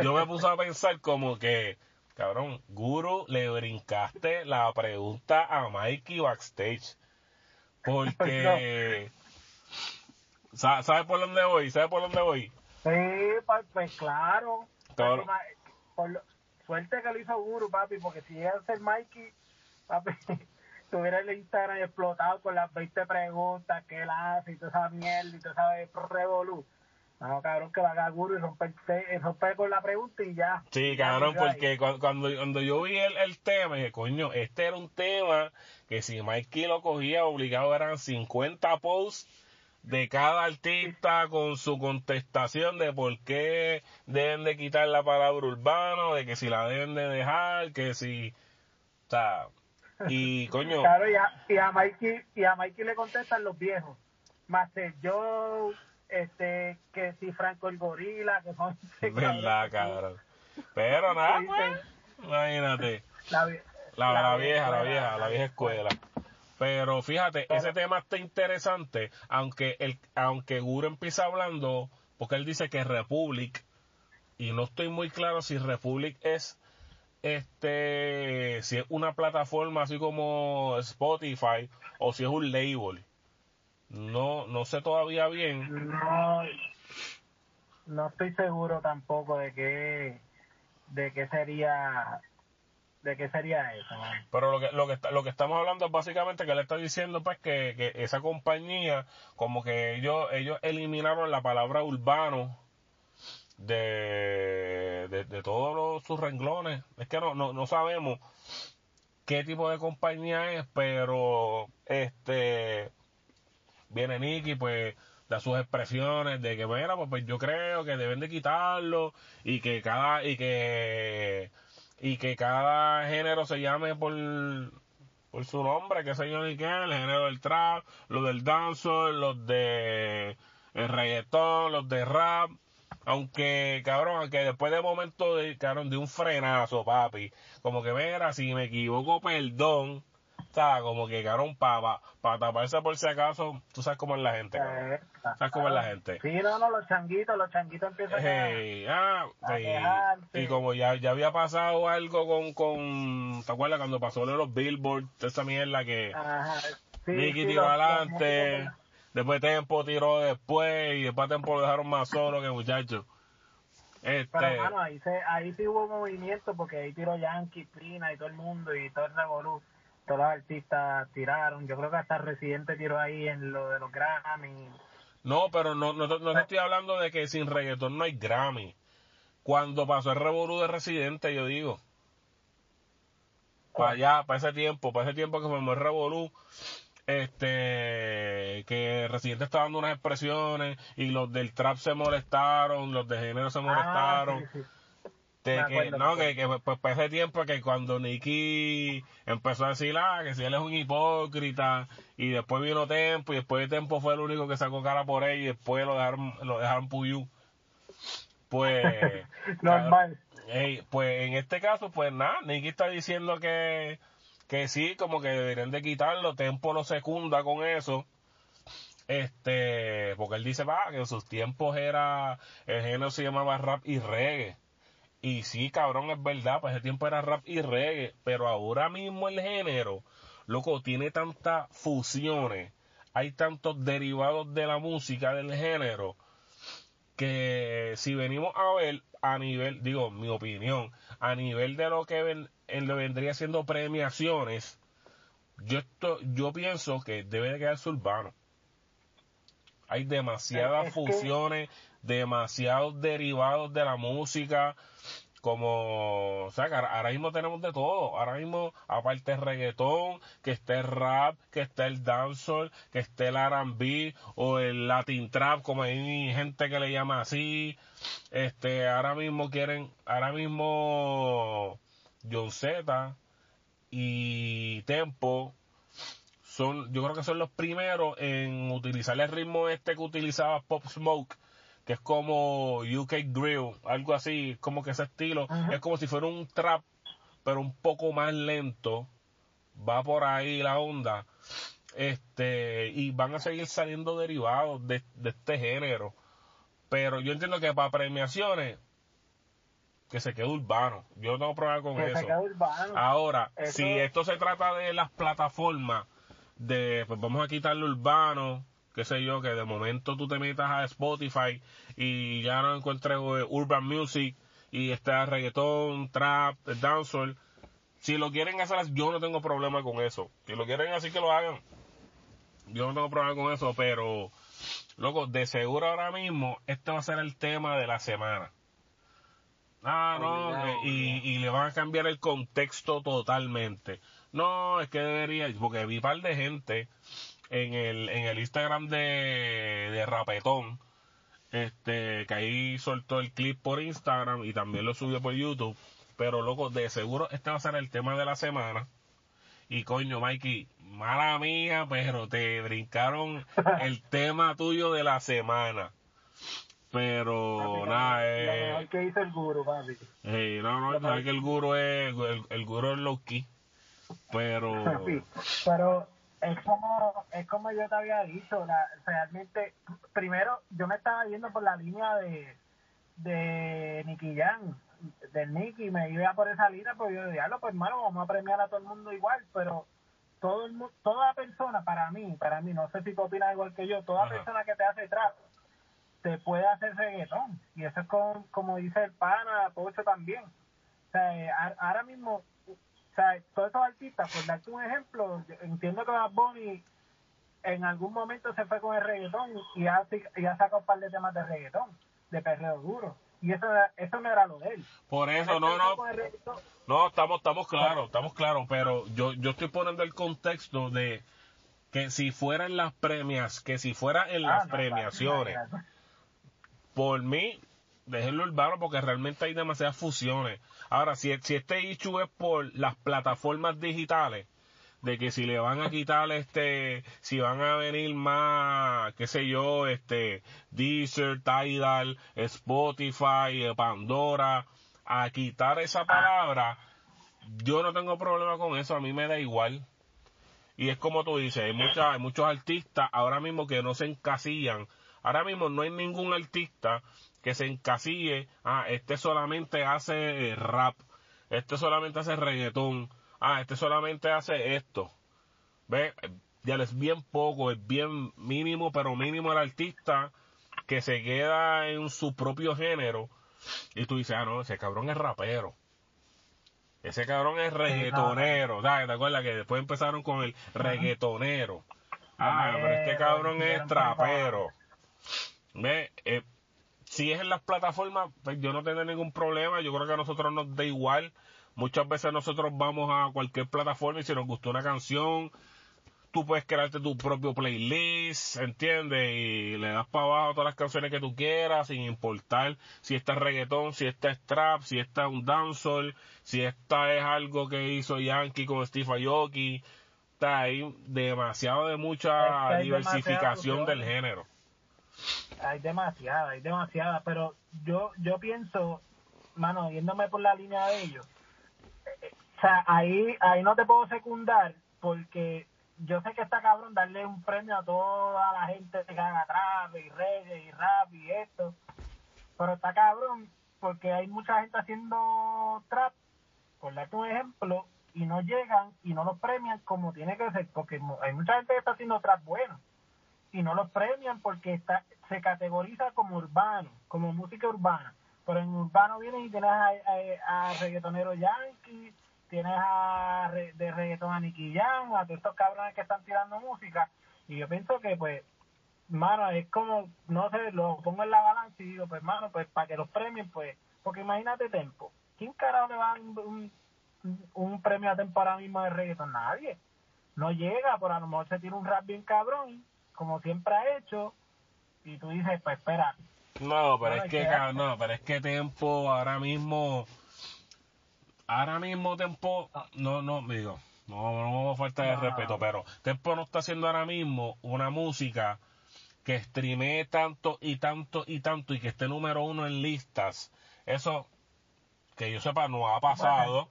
yo me puse a pensar como que, cabrón, Guru, le brincaste la pregunta a Mikey backstage. Porque, ¿sabes por dónde voy? ¿Sabes por dónde voy? Sí, pues, claro. Por suerte que lo hizo Guru, papi, porque si llega a ser Mikey, papi, tuviera el Instagram explotado con las 20 preguntas que él hace y toda esa mierda y toda esa revolú. No, cabrón, que va a Guru y romper, romper con la pregunta y ya. Sí, cabrón, porque cuando, cuando yo vi el, el tema, dije, coño, este era un tema que si Mikey lo cogía obligado eran 50 posts de cada artista con su contestación de por qué deben de quitar la palabra urbano, de que si la deben de dejar, que si, o sea, y coño. Claro, y a, y a Mikey, y a Mikey le contestan los viejos, más yo, este, que si Franco el gorila, que son... Verdad, cabrón. Pero nada, pues, imagínate. La, la, vieja, la vieja, la vieja escuela. Pero fíjate, ese tema está interesante, aunque el, aunque Guru empieza hablando, porque él dice que Republic, y no estoy muy claro si Republic es este si es una plataforma así como Spotify o si es un label. No, no sé todavía bien. No, no estoy seguro tampoco de qué de qué sería de qué sería eso. Pero lo que, lo que, lo que estamos hablando es básicamente que él está diciendo pues que, que esa compañía, como que ellos, ellos eliminaron la palabra urbano de, de, todos sus renglones. Es que no, no, no sabemos qué tipo de compañía es, pero este viene Nicky, pues da sus expresiones de que bueno pues, pues yo creo que deben de quitarlo y que cada y que y que cada género se llame por, por su nombre, que sé yo ni qué, el género del trap, los del dancehall, los de el reggaetón, los de rap, aunque cabrón, aunque después de momento de, cabrón, de un frenazo, papi, como que mira, si me equivoco, perdón, como que cabrón, para pa, taparse por si acaso, tú sabes cómo es la gente, cabrón. ¿Sabes cómo es la gente? Sí, no, no, los changuitos, los changuitos empiezan a, ah, y, como ya, ya había pasado algo con, con, ¿te acuerdas cuando pasó de los Billboard, esa mierda que Ajá. Nicky tiró adelante, después Tempo tiró después, y después Tempo lo dejaron más solo que muchachos. Este... Pero, ahí, se, ahí sí hubo movimiento porque ahí tiró Yankee, Prina y todo el mundo y todo el revolú todos los artistas tiraron. Yo creo que hasta Residente tiró ahí en lo de los Grammy. No, pero no, no, no, estoy hablando de que sin reggaetón no hay Grammy. Cuando pasó el revolú de Residente, yo digo. Para allá, para ese tiempo, para ese tiempo que formó el revolú, este, que Residente estaba dando unas expresiones y los del trap se molestaron, los de género se ah, que, no, que, que pues, pues ese tiempo que cuando Nicky empezó a decir, ah, que si él es un hipócrita, y después vino Tempo, y después de Tempo fue el único que sacó cara por él, y después lo dejaron, lo dejaron Puyú. Pues, normal. pues en este caso, pues nada, Nicky está diciendo que, que sí, como que deberían de quitarlo, Tempo lo secunda con eso. Este, porque él dice, va, que en sus tiempos era, el género se llamaba rap y reggae y sí, cabrón, es verdad, pues ese tiempo era rap y reggae, pero ahora mismo el género loco, tiene tantas fusiones, hay tantos derivados de la música, del género, que si venimos a ver a nivel, digo, mi opinión, a nivel de lo que ven, en lo vendría siendo premiaciones, yo esto, yo pienso que debe de quedarse urbano. Hay demasiadas fusiones, demasiados derivados de la música, como, o sea, ahora mismo tenemos de todo, ahora mismo, aparte el reggaetón, que esté el rap, que esté el dancehall, que esté el R&B, o el latin trap, como hay gente que le llama así, este, ahora mismo quieren, ahora mismo, John Z y Tempo, son, yo creo que son los primeros en utilizar el ritmo este que utilizaba Pop Smoke, que es como UK Drill, algo así, como que ese estilo, es como si fuera un trap, pero un poco más lento, va por ahí la onda, este, y van a seguir saliendo derivados de, este género, pero yo entiendo que para premiaciones, que se quede urbano, yo no tengo problema con eso. Ahora, si esto se trata de las plataformas, de, pues vamos a quitarlo urbano, qué sé yo, que de momento tú te metas a Spotify y ya no encuentres eh, urban music y está reggaetón, trap, dancehall. Si lo quieren hacer, yo no tengo problema con eso. Si lo quieren así que lo hagan. Yo no tengo problema con eso, pero loco, de seguro ahora mismo este va a ser el tema de la semana. Ah, no, y, y le van a cambiar el contexto totalmente. No, es que debería, porque vi un par de gente en el, en el Instagram de, de Rapetón, este, que ahí soltó el clip por Instagram y también lo subió por YouTube. Pero loco, de seguro este va a ser el tema de la semana. Y coño, Mikey, mala mía, pero te brincaron el tema tuyo de la semana. Pero nada, eh. que hizo el guru, papi. no, no, sabes que el guru es, el, el guru es low Pero. pero es como, es como yo te había dicho, realmente, primero yo me estaba yendo por la línea de, de Nicky Jan, del Nicky, me iba por esa línea, pues yo decía, pues hermano, vamos a premiar a todo el mundo igual, pero todo el, toda persona, para mí, para mí, no sé si tú opinas igual que yo, toda persona que te hace trap, te puede hacer reggaetón, y eso es como, dice el pana, Pocho también. O sea, ahora mismo o sea, todos esos artistas, por darte un ejemplo, entiendo que Bad Bunny en algún momento se fue con el reggaetón y ha, y ha sacado un par de temas de reggaetón, de perreo duro. Y eso, eso no era lo de él. Por eso, no, no. No, estamos, estamos claros, estamos claros, pero yo, yo estoy poniendo el contexto de que si fueran las premias, que si fuera en las ah, premiaciones, por mí, déjenlo urbano porque realmente hay demasiadas fusiones. Ahora, si, si este issue es por las plataformas digitales, de que si le van a quitar este, si van a venir más, qué sé yo, este, Deezer, Tidal, Spotify, eh, Pandora, a quitar esa palabra, yo no tengo problema con eso, a mí me da igual. Y es como tú dices, hay, mucha, hay muchos artistas ahora mismo que no se encasillan. Ahora mismo no hay ningún artista que se encasille, ah, este solamente hace eh, rap, este solamente hace reggaetón, ah, este solamente hace esto. Ve, ya es bien poco, es bien mínimo, pero mínimo el artista que se queda en su propio género y tú dices, ah, no, ese cabrón es rapero. Ese cabrón es reggaetonero. ¿Te acuerdas que después empezaron con el reggaetonero? Ah, pero este cabrón es trapero. Ve, eh, si es en las plataformas, pues yo no tengo ningún problema. Yo creo que a nosotros nos da igual. Muchas veces nosotros vamos a cualquier plataforma y si nos gustó una canción, tú puedes crearte tu propio playlist, ¿entiendes? Y le das para abajo todas las canciones que tú quieras, sin importar si esta es reggaetón, si esta es trap, si esta es un dancehall, si esta es algo que hizo Yankee con Steve Aoki. Está ahí demasiado de mucha diversificación del género hay demasiada, hay demasiada, pero yo yo pienso, mano, yéndome por la línea de ellos, sea, ahí ahí no te puedo secundar porque yo sé que está cabrón darle un premio a toda la gente que haga trap y reggae y rap y esto, pero está cabrón porque hay mucha gente haciendo trap, por darte un ejemplo, y no llegan y no los premian como tiene que ser, porque hay mucha gente que está haciendo trap bueno y no los premian porque está se categoriza como urbano, como música urbana. Pero en urbano vienen y tienes a, a, reggaetonero yankee, tienes a de reggaeton a Nicky a todos estos cabrones que están tirando música. Y yo pienso que, pues, mano, es como, no sé, lo pongo en la balanza y digo, pues, mano, pues, para que los premien, pues, porque imagínate Tempo. ¿Quién carajo le va a un, un, premio a Tempo ahora mismo de reggaeton? Nadie. No llega, por a lo mejor se tira un rap bien cabrón, como siempre ha hecho, y tú dices, pues, espera. No, pero es que, no, pero es que Tempo ahora mismo, ahora mismo Tempo, no, no, digo, no, no falta de respeto, pero Tempo no está haciendo ahora mismo una música que streamee tanto y tanto y tanto y que esté número uno en listas. Eso, que yo sepa, no ha pasado.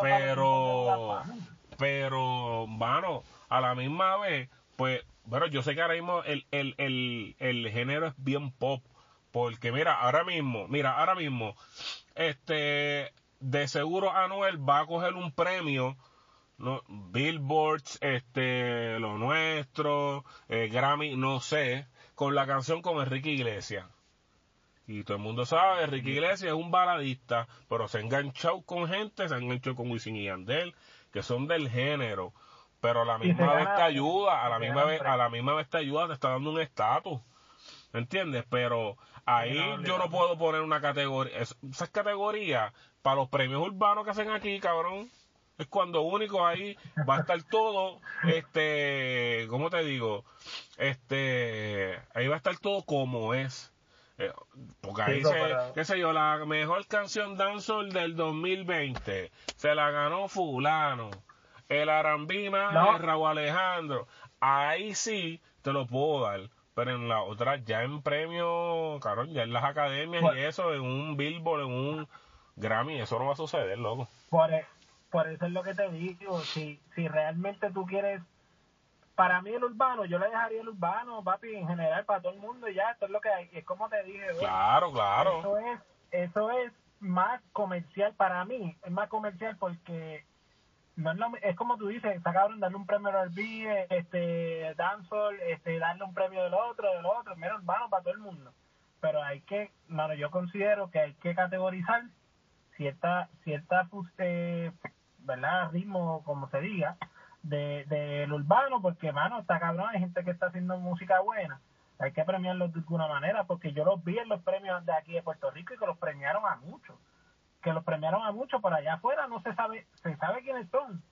pero, pero, mano, a la misma vez, pues, bueno, yo sé que ahora mismo el, el, el, el género es bien pop. Porque mira, ahora mismo, mira, ahora mismo, este, de seguro Anuel va a coger un premio no, Billboards, este, lo nuestro, eh, Grammy, no sé, con la canción con Enrique Iglesias. Y todo el mundo sabe, Enrique Iglesias es un baladista, pero se ha enganchado con gente, se ha enganchado con Wisin y Yandel, que son del género. Pero a la misma vez te ayuda, a la misma vez, a la misma vez te ayuda, te está dando un estatus. ¿Me entiendes? Pero ahí yo no puedo poner una categoría, esas categorías para los premios urbanos que hacen aquí, cabrón es cuando único ahí va a estar todo, este, ¿cómo te digo? Este, ahí va a estar todo como es. Eh, porque ahí se, qué sé yo, la mejor canción dancehall del 2020 se la ganó fulano. El Arambima de Raúl Alejandro. Ahí sí te lo puedo dar. Pero en la otra, ya en premio, cabrón, ya en las academias y eso, en un Billboard, en un Grammy, eso no va a suceder, loco. Por, e, por eso es lo que te digo, si, si realmente tú quieres, para mí el urbano, yo le dejaría el urbano, papi, en general, para todo el mundo, y ya, esto es lo que hay, es como te dije. Claro, claro. Eso es, eso es más comercial para mí, es más comercial porque no es, lo, es como tú dices, está cabrón darle un premio al B, este, dancehall, este, darle un premio del otro, del otro, mira, urbano para todo el mundo. Pero hay que, bueno, yo considero que hay que categorizar cierta, cierta eh, ¿verdad? Ritmo, como se diga, del de, urbano, porque, mano, está cabrón, hay gente que está haciendo música buena. Hay que premiarlos de alguna manera, porque yo los vi en los premios de aquí de Puerto Rico y que los premiaron a muchos. Que los premiaron a muchos, por allá afuera no se sabe, se sabe quiénes son,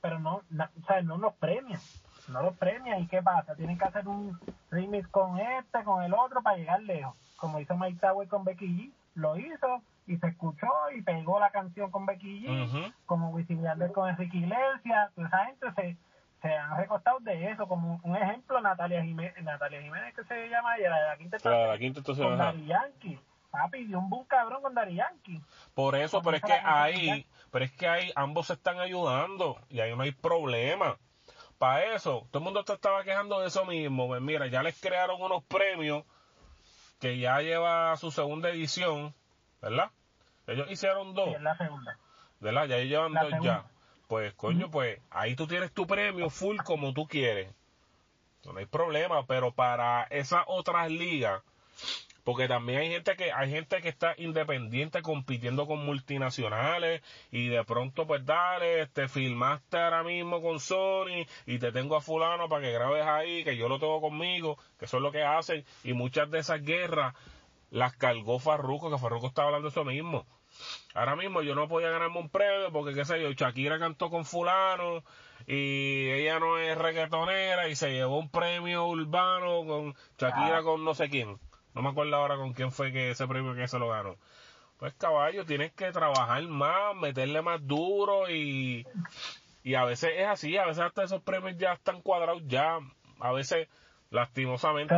pero no, o sea, no los premian. No los premian, ¿y qué pasa? Tienen que hacer un remix con este, con el otro, para llegar lejos. Como hizo Mike Tower con Becky G, lo hizo, y se escuchó y pegó la canción con Becky G, como Wisin con Enrique Iglesias, toda esa gente se, se han recostado de eso, como un ejemplo Natalia Jiménez, Natalia Jiménez que se llama ella, la de la quinta claro, la quinta con Yankee. Papi, dio un boom cabrón con Dari Yankee. Por eso, pero es que ahí, pero es que ahí ambos se están ayudando y ahí no hay problema. Para eso, todo el mundo te estaba quejando de eso mismo. Pues mira, ya les crearon unos premios que ya lleva su segunda edición, ¿verdad? Ellos hicieron dos. la segunda. ¿Verdad? Ya llevan dos ya. Pues, coño, pues ahí tú tienes tu premio full como tú quieres. No hay problema, pero para esas otras ligas, porque también hay gente que hay gente que está independiente compitiendo con multinacionales y de pronto pues dale, te filmaste ahora mismo con Sony y te tengo a fulano para que grabes ahí, que yo lo tengo conmigo, que eso es lo que hacen y muchas de esas guerras las cargó Farruko, que Farruko estaba hablando de eso mismo. Ahora mismo yo no podía ganarme un premio porque, qué sé yo, Shakira cantó con fulano y ella no es reggaetonera y se llevó un premio urbano con Shakira ah. con no sé quién. No me acuerdo ahora con quién fue que ese premio que se lo ganó. Pues caballo, tienes que trabajar más, meterle más duro y, y a veces es así, a veces hasta esos premios ya están cuadrados ya, a veces lastimosamente,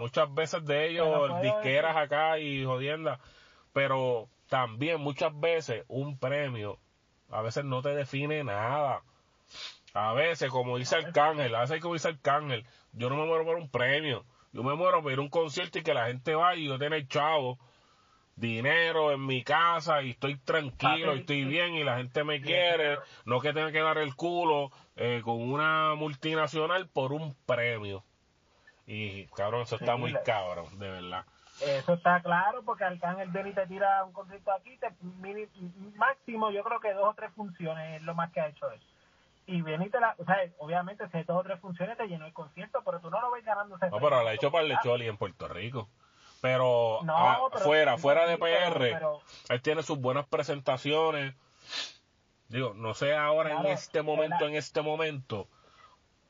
muchas veces de ellos disqueras acá y jodiendas, pero también muchas veces un premio a veces no te define nada. A veces, como dice Arcángel, a veces como dice Arcángel, yo no me muero por un premio, yo me muero por ir a un concierto y que la gente vaya y yo tener chavo dinero en mi casa y estoy tranquilo y estoy bien y la gente me quiere, no que tenga que dar el culo eh, con una multinacional por un premio. Y cabrón, eso está muy cabrón, de verdad. Eso está claro porque Arcángel Benny te tira un concierto aquí, te, máximo yo creo que dos o tres funciones es lo más que ha hecho él. Y Benny te la, o sea, obviamente si hay dos o tres funciones te llenó el concierto, pero tú no lo ves ganando No, pero lo ha hecho para el Choli en Puerto Rico. Pero, ah, fuera, fuera de PR, él tiene sus buenas presentaciones. Digo, no sé ahora en este momento, en este momento,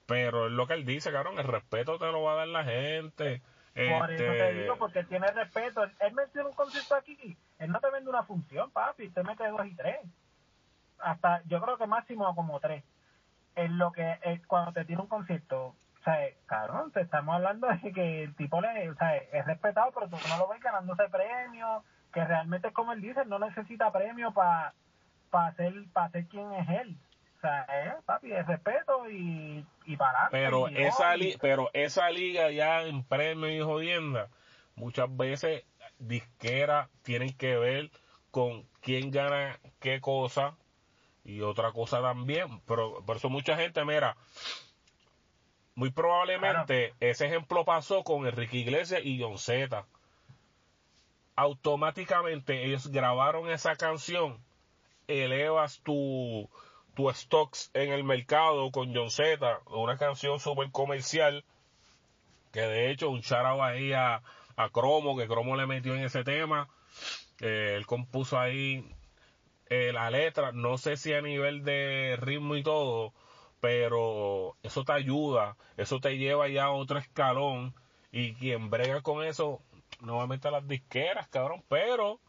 pero es lo que él dice, cabrón, el respeto te lo va a dar la gente. Por eso te este, digo, porque tiene respeto. Él menciona un concierto aquí, él no te vende una función, papi, te mete dos y tres. Hasta, yo creo que máximo como tres. Es lo que, es cuando te tiene un concierto, o sea, cabrón, te estamos hablando de que el tipo le, o sea, es respetado, pero tú no lo ves ganándose premios, que realmente es como él dice, no necesita premio para para ser, para ser quien es él. O sea, eh, papi, el respeto y, y para Pero, esa pero esa liga ya en premio y jodienda, muchas veces disqueras tienen que ver con quién gana qué cosa y otra cosa también. Pero por eso mucha gente, mira, muy probablemente ese ejemplo pasó con Enrique Iglesias y John Z. Automáticamente ellos grabaron esa canción, elevas tu, tu stocks en el mercado con John Z, una canción súper comercial, que de hecho un shout ahí a, a Cromo, que Cromo le metió en ese tema, eh, él compuso ahí eh, la letra, no sé si a nivel de ritmo y todo, pero eso te ayuda, eso te lleva ya a otro escalón, y quien brega con eso, nuevamente a las disqueras, cabrón, pero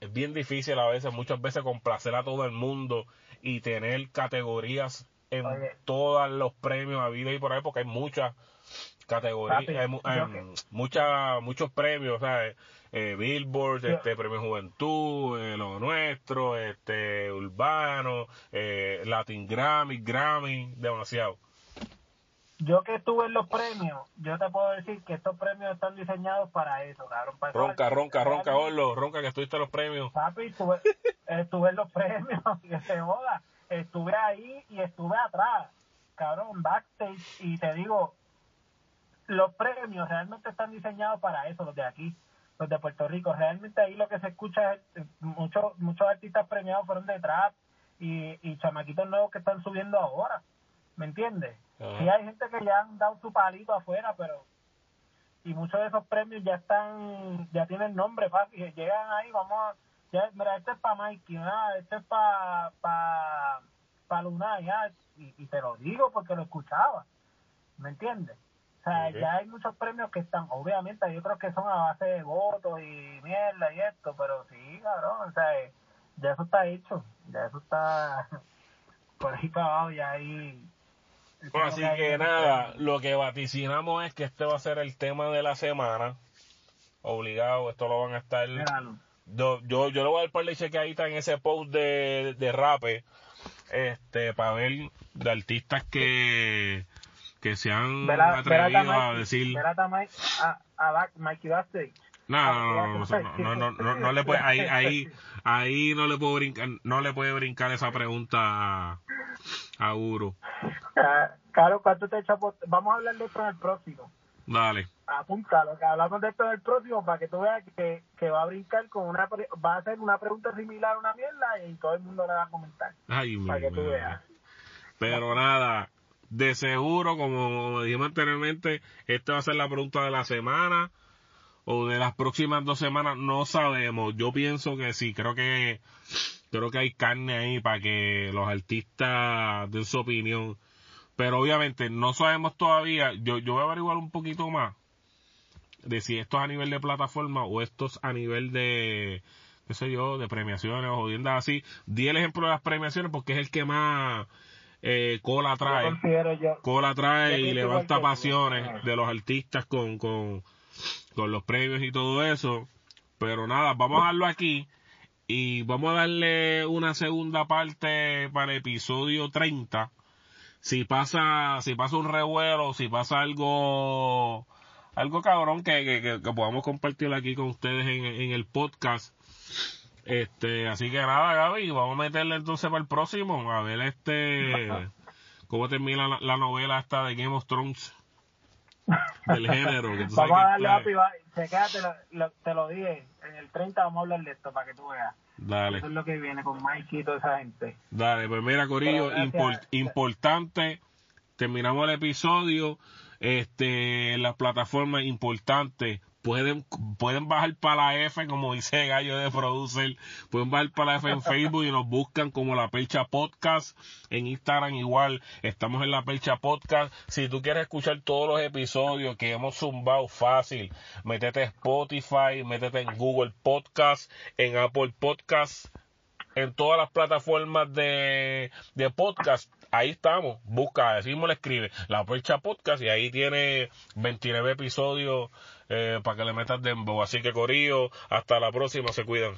es bien difícil a veces, muchas veces complacer a todo el mundo y tener categorías en todos los premios a vida y por ahí, porque hay muchas categorías, hay, muchos premios, ¿sabes? Eh, Billboard, este premio Juventud, eh, lo nuestro, este urbano, eh, Latin Grammy, Grammy, demasiado yo que estuve en los premios, yo te puedo decir que estos premios están diseñados para eso, cabrón. ronca, ronca, ronca, Orlo, ronca que estuviste en los premios. Papi, estuve, estuve en los premios, que se joda. Estuve ahí y estuve atrás, cabrón, backstage. Y te digo, los premios realmente están diseñados para eso, los de aquí, los de Puerto Rico. Realmente ahí lo que se escucha es, eh, muchos muchos artistas premiados fueron de trap y, y chamaquitos nuevos que están subiendo ahora. ¿Me entiendes? Sí hay gente que le han dado su palito afuera, pero y muchos de esos premios ya están, ya tienen nombre, fácil, llegan ahí, vamos a, ya, mira, este es para Mikey, ah, este es para pa, pa Luna, ya, y, y, te lo digo porque lo escuchaba, ¿me entiendes? O sea, ya hay muchos premios que están, obviamente hay otros que son a base de votos y mierda y esto, pero sí, cabrón, o sea, ya eso está hecho, ya eso está por ahí para abajo, ya hay así que nada, lo que vaticinamos es que este va a ser el tema de la semana. Obligado, esto lo van a estar. Yo, yo, yo le voy a dar par de chequeaditas en ese post de, de rape, este, para ver de artistas que, que se han atrevido a, decir. A, a Mikey no, no, no, no, no, no, le puede, ahí, ahí, ahí no le puedo brincar, no le puede brincar esa pregunta a, a Uro. Claro, ¿cuánto te echa Vamos a hablar de esto en el próximo. Dale. Apúntalo, que hablamos de esto en el próximo para que tú veas que, que va a brincar con una, va a hacer una pregunta similar a una mierda y todo el mundo le va a comentar. Ay, para que tú veas. Pero nada, de seguro, como dijimos anteriormente, esta va a ser la pregunta de la semana o de las próximas dos semanas, no sabemos. Yo pienso que sí, creo que creo que hay carne ahí para que los artistas den su opinión. Pero obviamente no sabemos todavía, yo, yo voy a averiguar un poquito más de si esto es a nivel de plataforma o esto es a nivel de, qué sé yo, de premiaciones o jodiendas así. Di el ejemplo de las premiaciones porque es el que más eh, cola trae. Cola trae y levanta pasiones de los artistas con, con, con los premios y todo eso. Pero nada, vamos a darlo aquí y vamos a darle una segunda parte para el episodio 30. Si pasa, si pasa un revuelo, si pasa algo, algo cabrón que, que, que, podamos compartir aquí con ustedes en, en el podcast. Este, así que nada, Gaby, vamos a meterle entonces para el próximo, a ver este cómo termina la, novela esta de Game of Thrones del género. Que tú vamos a darle papi, te, lo, te lo dije, en el 30 vamos a hablar de esto para que tú veas. Dale. Eso es lo que viene con Mikey y toda esa gente. Dale, pues mira, Corillo, importante, terminamos el episodio, este, las plataformas importantes pueden, pueden bajar para la F, como dice Gallo de Producer, pueden bajar para la F en Facebook y nos buscan como La Percha Podcast, en Instagram igual, estamos en La Percha Podcast, si tú quieres escuchar todos los episodios que hemos zumbado fácil, métete Spotify, métete en Google Podcast, en Apple Podcast, en todas las plataformas de, de podcast. Ahí estamos. Busca, decimos, le escribe La Percha Podcast y ahí tiene 29 episodios eh, para que le metas dembow. Así que Corillo, hasta la próxima, se cuidan.